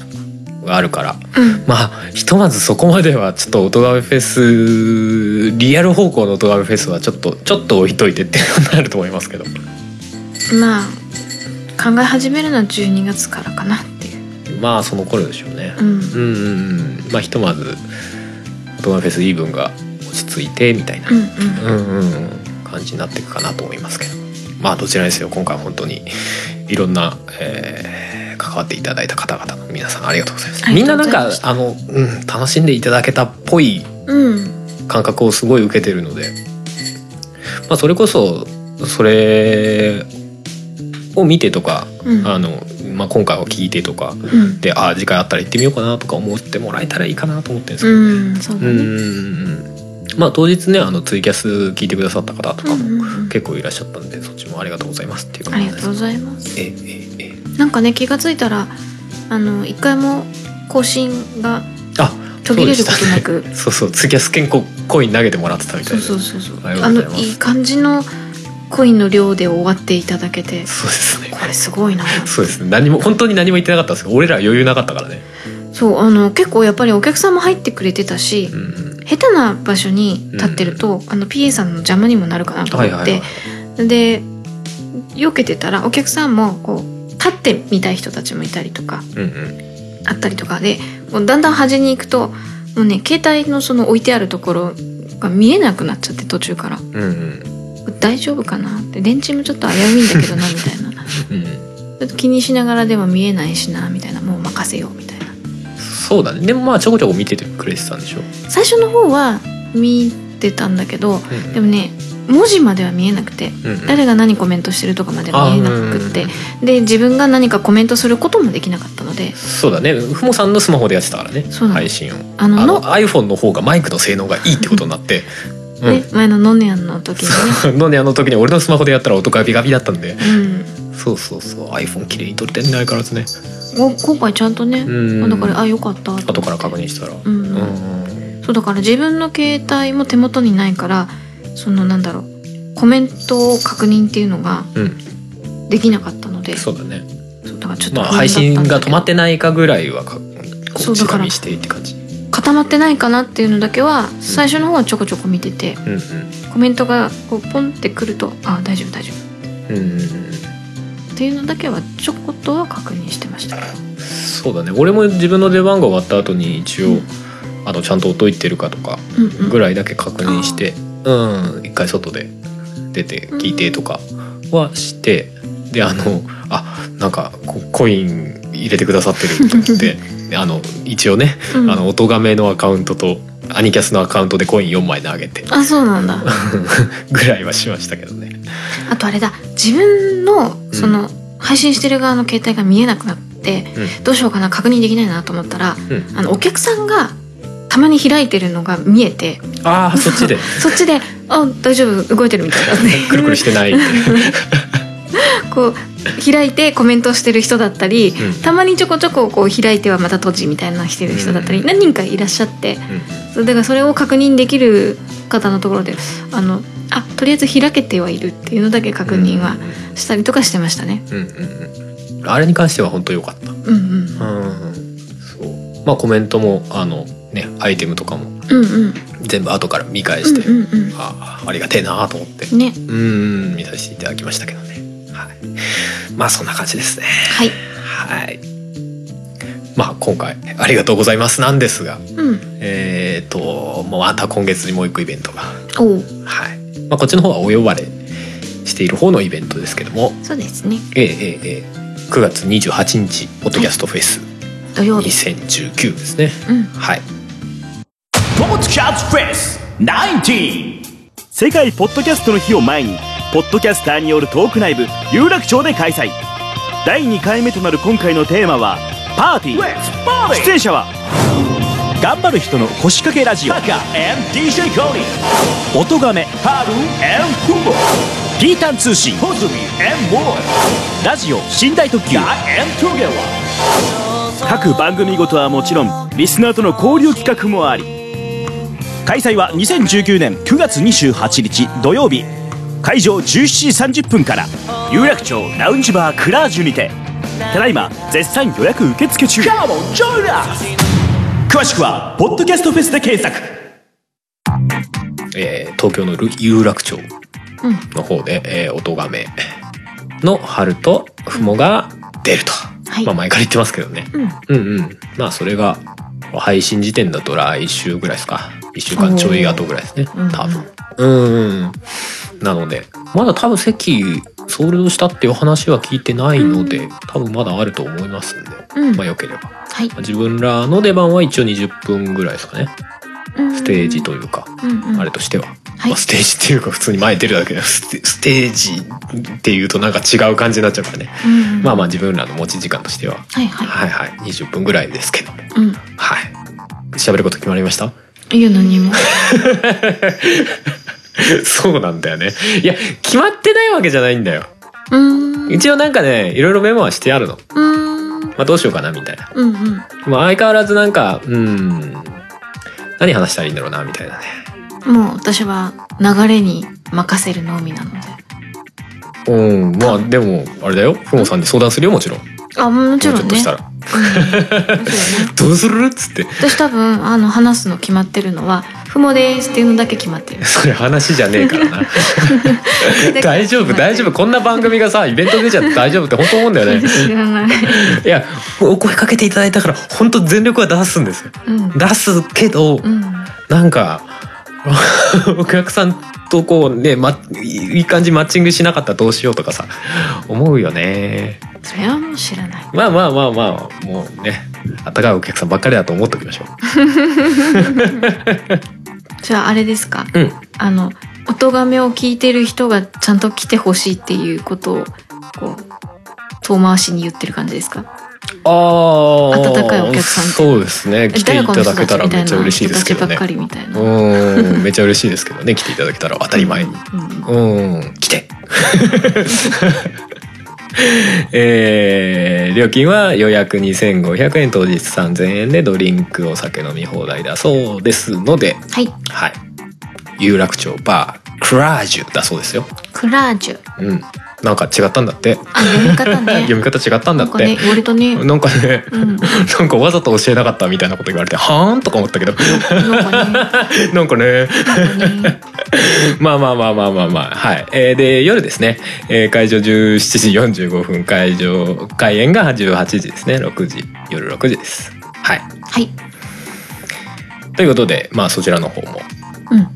ああるから。うん。まあひとまずそこまではちょっとオトガメフェスリアル方向のオトガメフェスはちょっとちょっと置いといてっていうのになると思いますけど。まあ考え始めるのは12月からかなまあその頃でしょうね。うん。うんうんうん。まあひとまずオトガメフェスイーブンが落ち着いてみたいな。うんうん。うんうんうん。感じになっていくかなと思いますけど。まあどちらにせよ今回は本当にいろんな、えー関わっていただいた方々の皆さんありがとうございます。みんななんかあの、うん、楽しんでいただけたっぽいうん。感覚をすごい受けてるので、まあ、それこそそれを見てとか、うん。あのまあ、今回を聞いてとかうん。でああ次回あったら行ってみようかなとか思ってもらえたらいいかなと思ってるんですけど、ね。うんまあ当日ねあのツイキャス聞いてくださった方とかも結構いらっしゃったんで、そっちもありがとうございますっていうあ感じですりがとうございます。えええええなんかね気がついたらあの一回も更新があ途切れることなく。そう [LAUGHS] そうツイキャス健康コイン投げてもらってたみたそいうで。そうそうそうありがとうあのいい感じのコインの量で終わっていただけてそうですね。これすごいな。そうですね。何も本当に何も言ってなかったんですけど俺ら余裕なかったからね。そうあの結構やっぱりお客さんも入ってくれてたし、うんうん。下手な場所に立ってると、あの PA さんの邪魔にもなるかなと思って、はいはいはい。で避けてたらお客さんもこう立ってみたい人たちもいたりとかうんうん。あったりとかでもうだんだん端に行くともうね携帯のその置いてあるところが見えなくなっちゃって途中から。うんうん大丈夫かなって電池もちょっと危ういんだけどなみたいな。うん。ちょっと気にしながらでも見えないしなみたいなもう任せようみたいな。そうだね。でもまあちょこちょこ見ててくれてたんでしょ、最初の方は見てたんだけどうん。でもね文字までは見えなくてうんうん。誰が何コメントしてるとかまでは見えなくってで自分が何かコメントすることもできなかったので。そうだね。ふもさんのスマホでやってたからね。配信を。あのの iPhone の方がマイクの性能がいいってことになって、うん。ね、前のノネアンの時にね、のねあの時に俺のスマホでやったら音がビガビだったんで。うん、そうそうそう。iPhone 綺麗に撮れてんね相変わらずね。お今回ちゃんとね、うん。だからあよかった後から確認したら。うん。うん。そうだから自分の携帯も手元にないからそのなんだろうコメントを確認っていうのがうん。できなかったので。そうだね。そうだからちょっとまあ配信が止まってないかぐらいはかこそううだから直見してって感じ固まってないかなっていうのだけは最初の方はちょこちょこ見ててうんコメントがこうポンってくるとあ大丈夫大丈夫。うんうんうん。うんっていうのだけはちょこっとは確認してました。そうだね。俺も自分の出番が終わった後に一応、うん。あのちゃんと音いってるかとかうんうん。ぐらいだけ確認してうん一回外で出て聞いてとかはしてであのあなんかこコイン入れてくださってると思ってで [LAUGHS] あの一応ね、うん。あの音がめのアカウントとアニキャスのアカウントでコイン4枚投げて。あそうなんだ。[LAUGHS] ぐらいはしましたけどね。あとあれだ。自分のその配信してる側の携帯が見えなくなってうん。どうしようかな確認できないなと思ったらうん、あのお客さんがたまに開いてるのが見えてああそっちで。そっちで「[LAUGHS] あ大丈夫動いてる」みたいな [LAUGHS] くるくるしてないこう開いてコメントしてる人だったりうん。たまにちょこちょここう開いてはまた閉じみたいなしてる人だった。りうん。何人かいらっしゃってうん。そうだからそれを確認できる方のところであのあとりあえず開けてはいるっていうのだけ確認はしたりとかしてましたね。うんうんうん、あれに関しては本当良かった。うんうん。うん、そう。まあコメントもあのねアイテムとかもうんうん。全部後から見返して、うんうんああありがてえなと思って、うんねうん。見させていただきましたけどね。はい。まあそんな感じですね。はいはい。まあ今回ありがとうございますなんですが、うんえっ、ともうまた今月にもう一個イベントが、はい。まあこっちの方はお呼ばれしている方のイベントですけども、そうですねええええええ9月28日ポッドキャストフェス土曜日2019ですね。うんはい。ポッドキャストフェス19世界ポッドキャストの日を前にポッドキャスターによるトークライブ有楽町で開催。第2回目となる今回のテーマはパーティー!出演者は頑張る人の腰掛けラジオ。音がめピータン通信。ラジオ。寝台特急。各番組ごとはもちろんリスナーとの交流企画もあり。開催は2019年9月28日土曜日会場17時30分から有楽町ラウンジバークラージュにてただいま絶賛予約受付中詳しくはポッドキャストフェスで検索えー東京の有楽町うんの方で、えー、音がめの春とふもが出ると、はいまあ前から言ってますけどね。うんうんうん。まあそれが配信時点だと来週ぐらいですか。一週間ちょい後ぐらいですね。うん多分。うんうん。なので、まだ多分席ソールドしたっていう話は聞いてないので、多分まだあると思いますんで、うん。まあ良ければ。はい。自分らの出番は一応20分ぐらいですかね。ステージというか、うんうん。あれとしては。はい。まあ、ステージっていうか普通に前出るだけでステステージっていうとなんか違う感じになっちゃうからね。うんうん。まあまあ自分らの持ち時間としては、はいはい。はいはい、20分ぐらいですけども。うん。はい。喋ること決まりました？いや何も [LAUGHS] [LAUGHS] そうなんだよね。いや決まってないわけじゃないんだよ。うーん。一応なんかねいろいろメモはしてあるの、うーん。まあ、どうしようかなみたいな。うんうん。まあ相変わらずなんかうん。何話したらいいんだろうなみたいなね。もう私は流れに任せるのみなので。うん。まあでもあれだよ。ふもさんに相談するよもちろん。あもちろんね。もうちょっとしたら。うん。もちろんね「[LAUGHS] どうする?」っつって。私多分あの話すの決まってるのは「ふもです」っていうのだけ決まってる。[LAUGHS] それ話じゃねえからな。[LAUGHS] 大丈夫大丈夫。こんな番組がさイベント出ちゃって大丈夫って本当思うんだよね。知らない。いやお声かけていただいたから本当全力は出すんですよ。うん。出すけど、うん。なんか [LAUGHS] お客さんとこうね、ま、いい感じマッチングしなかったらどうしようとかさ思うよね。それはもう知らない。まあまあまあまあもうね温かいお客さんばっかりだと思っておきましょじゃああれですか？ううん。あの音がめを聞いてる人がちゃんと来てほしいっていうことをこう遠回しに言ってる感じですか？ああ温かいお客さんそうですね。来ていただけたらめっちゃ嬉しいですけどね。うん。めっちゃ嬉しいですけどね。来ていただけたら当たり前に。うんうん。うん。来て。[LAUGHS] えー料金は予約2500円当日3000円でドリンクお酒飲み放題だそうですのではい。はい。有楽町バークラージュだそうですよ。クラージュ。うんなんか違ったんだって。あ読み方ね。[LAUGHS] 読み方違ったんだって。なんかね割とね。なんかね、うん。[LAUGHS] なんかわざと教えなかったみたいなこと言われて、はーんとか思ったけど、なんかね。[LAUGHS] まあまあまあまあまあまあ、はい。えーで、夜ですね、えー会場17時45分、会場、開演が18時ですね、6時、夜6時です。はい。はい。ということで、まあそちらの方も、うん。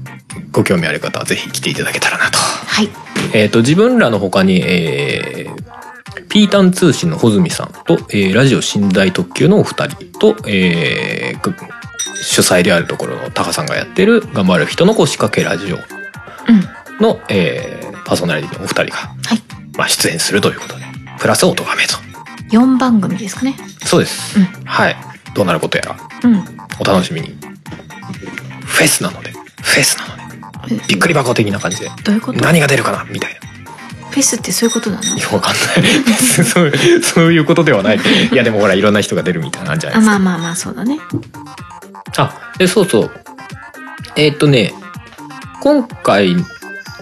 ご興味ある方はぜひ来ていただけたらなと。はいえっ、と、自分らの他に、えーピータン通信の穂積さんと、えーラジオ寝台特急のお二人と、えーぐ主催であるところのタカさんがやってる「頑張る人の腰掛けラジオうん」の、えーパーソナリティのお二人が、はい。まあ、出演するということでプラス音がめと。4番組ですかね。そうです、うん。はい。どうなることやらうん。お楽しみに。フェスなのでフェスなのでびっくり箱的な感じで。どういうこと？何が出るかな？みたいな。フェスってそういうことなの？いやわかんない。[LAUGHS] そうそういうことではない。いやでもほらいろんな人が出るみたいなのあるじゃないですまあまあまあそうだね。あでそうそう。えーっとね今回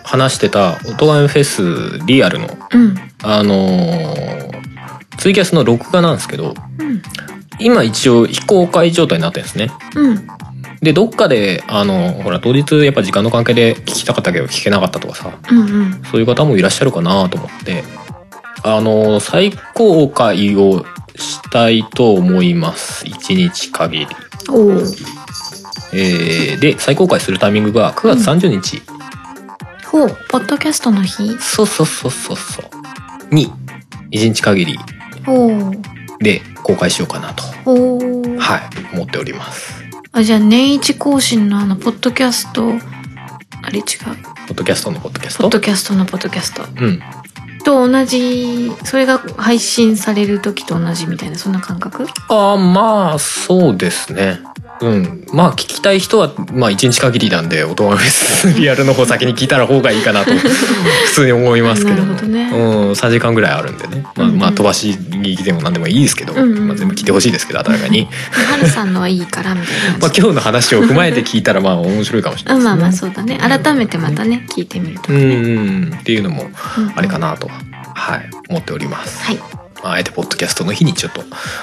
話してた「音ガメフェスリアルの」うん。あのーツイキャスの録画なんですけどうん。今一応非公開状態になってるんですね。うんでどっかであのほら当日やっぱ時間の関係で聞きたかったけど聞けなかったとかさうんうん。そういう方もいらっしゃるかなと思って。あの再公開をしたいと思います。1日限り。おおえーで再公開するタイミングが9月30日、ほうポッドキャストの日？そうそうそうそうそう。に1日限りで公開しようかなと。はい思っておりますあじゃあ年一更新のあのポッドキャスト。あれ違う。ポッドキャストのポッドキャスポットドキャストのポッドキャスト。うん。と同じそれが配信される時と同じみたいなそんな感覚？ああまあそうですねうん。まあ聞きたい人はまあ1日限りなんで音がフェスリアルの方先に聞いたら方がいいかなと [LAUGHS] 普通に思いますけど。ね。うん、3時間ぐらいあるんでね、まあ、まあ飛ばし聞きでも何でもいいですけど、うんうんまあ、全部聞いてほしいですけど新たに。はるさんのはいいからみたいな。まあ今日の話を踏まえて聞いたらまあ面白いかもしれないですね。あまあまあそうだね。改めてまたね聞いてみるとうかね。んっていうのもうん。あれかなと、はい。思っております。はいまあ、あえてポッドキャストの日にちょっと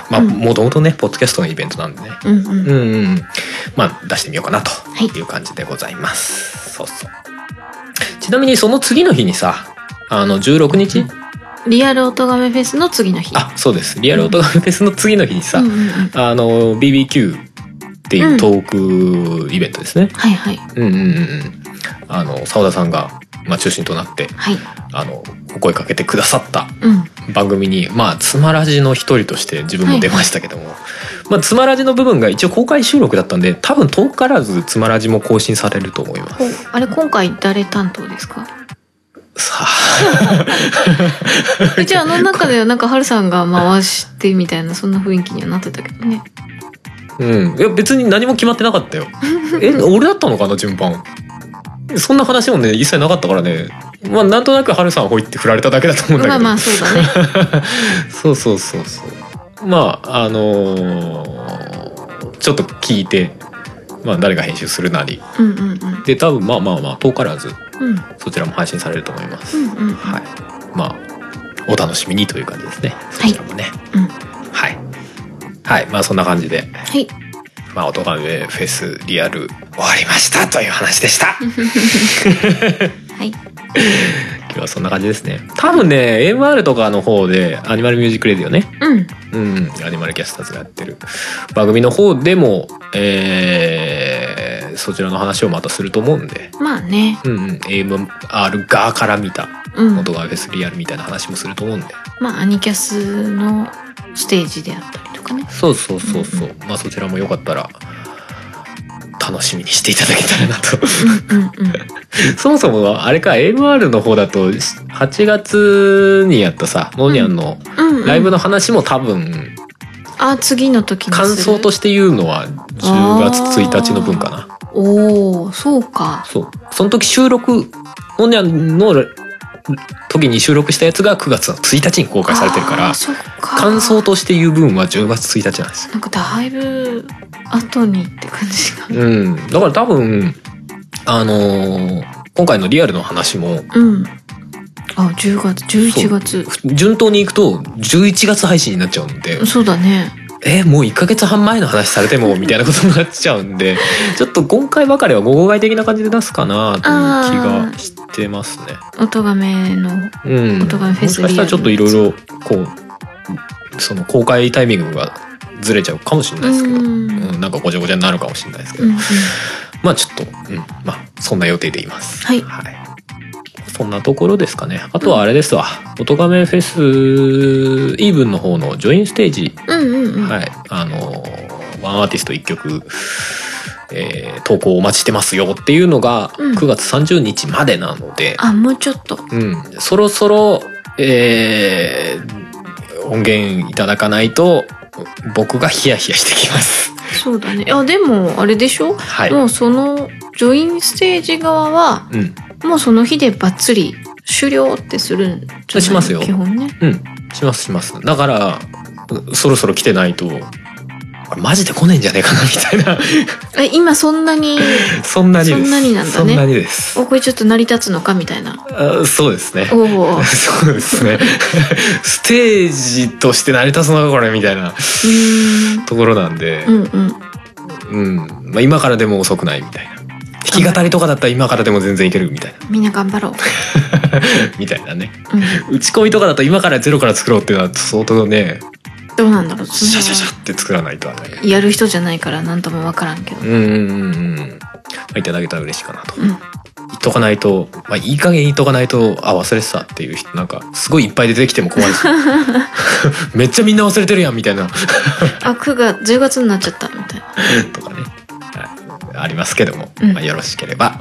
まあうん。もともとねポッドキャストのイベントなんでね、うんうん。うんうん、まあ出してみようかなとい。いう感じでございます。そうそう。ちなみにその次の日にさあの16日、リアル音ガメフェスの次の日。あそうです。リアルオトガメフェスの次の日にさ、うんうんうんあの BBQ っていうトークイベントですね。はいはい。うんうんうんうん。あの澤田さんがまあ中心となってはい。あのお声かけてくださったうん番組にまあつまらじの一人として自分も出ましたけども、まあつまらじの部分が一応公開収録だったんで多分遠からずつまらじも更新されると思います。あれ今回誰担当ですか？さうちあの中ではなんかはるさんが回してみたいなそんな雰囲気にはなってたけどね。うん。いや別に何も決まってなかったよ。え俺だったのかな順番。そんな話もね一切なかったからねまあなんとなくハルさんほいって振られただけだと思うんだけど。まあまあそうだね。[LAUGHS] そうそうそうそう。まああのーちょっと聞いてまあ誰が編集するなり。うんうんうん。で多分まあまあまあ遠からずうん。そちらも配信されると思います、うんうんはい。まあお楽しみにという感じですね。そちらもね。うん。はい。はい。まあそんな感じで。はい。まあ音亀フェスリアル終わりましたという話でした。[LAUGHS] はい [LAUGHS] 今日はそんな感じですね。多分ね MR とかの方で Animal Music Radio ね。うん。うん、アニマルキャスターズがやってる。番組の方でも、えーそちらの話をまたすると思うんで、まあね。うんうん、AMR 側から見たうん。音がフェスリアルみたいな話もすると思うんで、まあアニキャスのステージであったりとかね。そうそうそうそう、まあそちらもよかったら楽しみにしていただけたらなと。そもそもあれか AMR の方だと8月にやったさモニャンのライブの話も多分あ次の時感想として言うのは10月1日の分かな。おおそうか。そう。その時収録モニャンの時に収録したやつが9月の1日に公開されてるから感想として言う分は10月1日なんですよなんかだいぶ後にって感じが。うん。だから多分あのー今回のリアルの話もうん。あ10月11月。順当にいくと11月配信になっちゃうんで。そうだねえもう1ヶ月半前の話されてもみたいなことになっちゃうんで [LAUGHS] ちょっと今回ばかりは号外的な感じで出すかなという気がしてますね。音がめのうん、音がめフェスもしかしたらちょっといろいろこうその公開タイミングがずれちゃうかもしれないですけど、うん。うんなんかごちゃごちゃになるかもしれないですけど、うん。うんまあちょっと、うん、まあそんな予定でいます。はいそんなところですかね。あとはあれですわ。音がめフェスイーブンの方のジョインステージ。うんうんうん。はい、あのワンアーティスト1曲、えー投稿お待ちしてますよっていうのがうん。9月30日までなので、あもうちょっと。うん。そろそろ、えー音源いただかないと僕がヒヤヒヤしてきます。そうだね。あでもあれでしょ、はい。もうそのジョインステージ側はうん、もうその日でバッツリ終了ってするんじゃしますよ。基本ね。うん、しますします。だからうそろそろ来てないと。マジで来ねえんじゃねえかなみたいな。え今そんなに [LAUGHS] そんなにそんなになんだね。そんなにです。おこれちょっと成り立つのかみたいな。あそうですね。おおう。[LAUGHS] そうですね。ステージとして成り立つのかこれみたいな。ところなんで。う、んうん。うん、まあ今からでも遅くないみたいな。弾き語りとかだったら今からでも全然いけるみたいな。みんな頑張ろう、[LAUGHS] みたいなね。うん、打ち込みとかだと今からゼロから作ろうっていうのは相当ね、どうなんだろうそシャのシャシャって作らないとはね。やる人じゃないから何とも分からんけどうんうんうんうん。まあ、いただけたら嬉しいかなと。うん言っとかないと、まあいい加減言っとかないと、あ、忘れてたっていう人なんか、すごいいっぱい出てきても困るし。[LAUGHS] めっちゃみんな忘れてるやんみたいな。あ9月10月になっちゃったみたいな [LAUGHS] とかね、はいありますけども、うんまあ、よろしければ、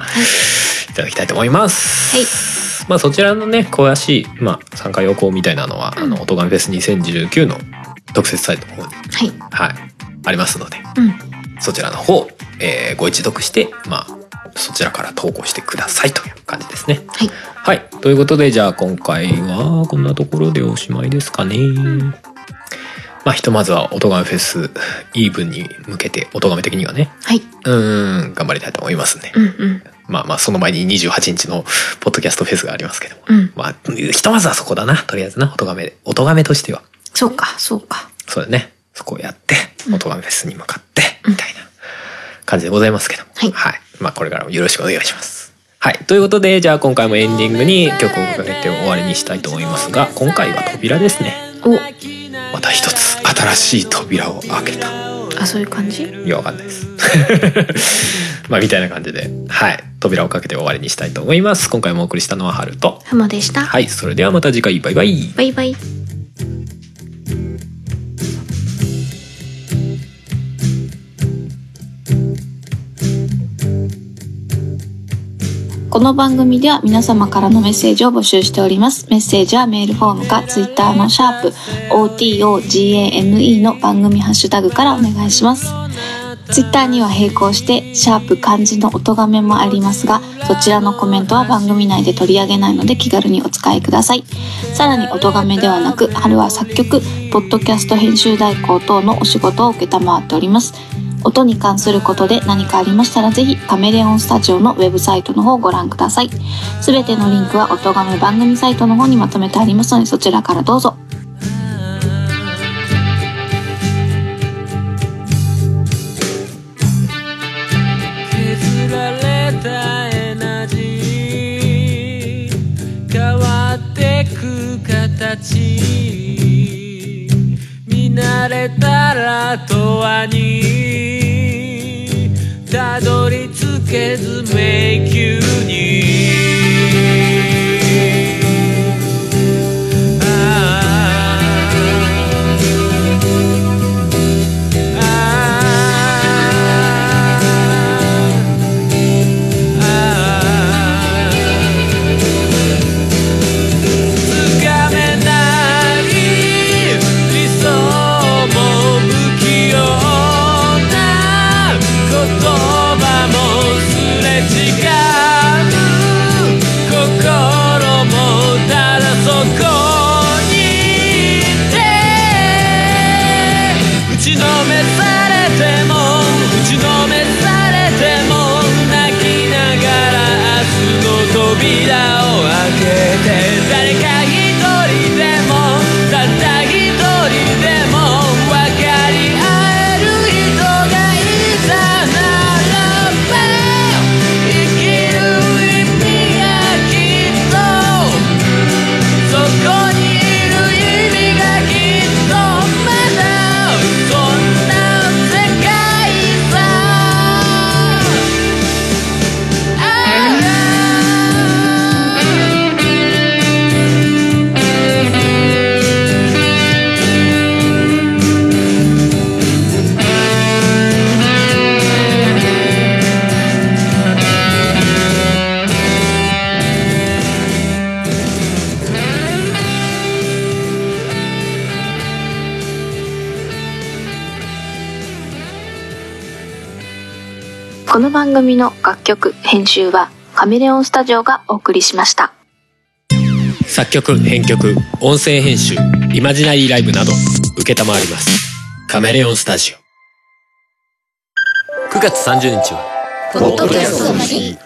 い、ただきたいと思います。はいまあそちらのね詳しい、まあ、参加要項みたいなのは、あの音ガメフェス2019の特設サイトの方に、はいはい、ありますのでうんそちらの方、えーご一読して、まあ、そちらから投稿してくださいという感じですね。はいはい。ということで、じゃあ今回はこんなところでおしまいですかね。まあひとまずは音ガメフェスイーブンに向けて音ガメ的にはね、はいうーん、頑張りたいと思いますんで。うんうんまあまあその前に28日のポッドキャストフェスがありますけども。うんまあ、ひとまずはそこだな。とりあえずな、音ガメで。音ガメとしては。そうかそうかそうだね。そこをやって、うん音ガメフェスに向かって、みたいな感じでございますけども。はいはい。まあこれからもよろしくお願いします。はい。ということで、じゃあ今回もエンディングに曲をかけて終わりにしたいと思いますが、今回は扉ですね。おまた一つ新しい扉を開けた。あそういう感じ？いや、わかんないです。[LAUGHS] まあみたいな感じで、はい。扉をかけて終わりにしたいと思います。今回もお送りしたのはハルと、ハモでしたはい。それではまた次回、バイバイ。バイバイこの番組では皆様からのメッセージを募集しております。メッセージはメールフォームか Twitter のシャープ OTOGAME の番組ハッシュタグからお願いします。ツイッターには並行して、シャープ漢字の音がめもありますが、そちらのコメントは番組内で取り上げないので気軽にお使いください。さらに音がめではなく、春は作曲、ポッドキャスト編集代行等のお仕事を受けたまわっております。音に関することで何かありましたらぜひカメレオンスタジオのウェブサイトの方をご覧ください。すべてのリンクは音がめ番組サイトの方にまとめてありますのでそちらからどうぞ。変わってく形見慣れたら永遠にたどり着けず迷宮に曲編集はカメレオンスタジオがお送りしました。作曲編曲音声編集イマジナリーライブなど承ります。カメレオンスタジオ。9月30日はポッドキャストの日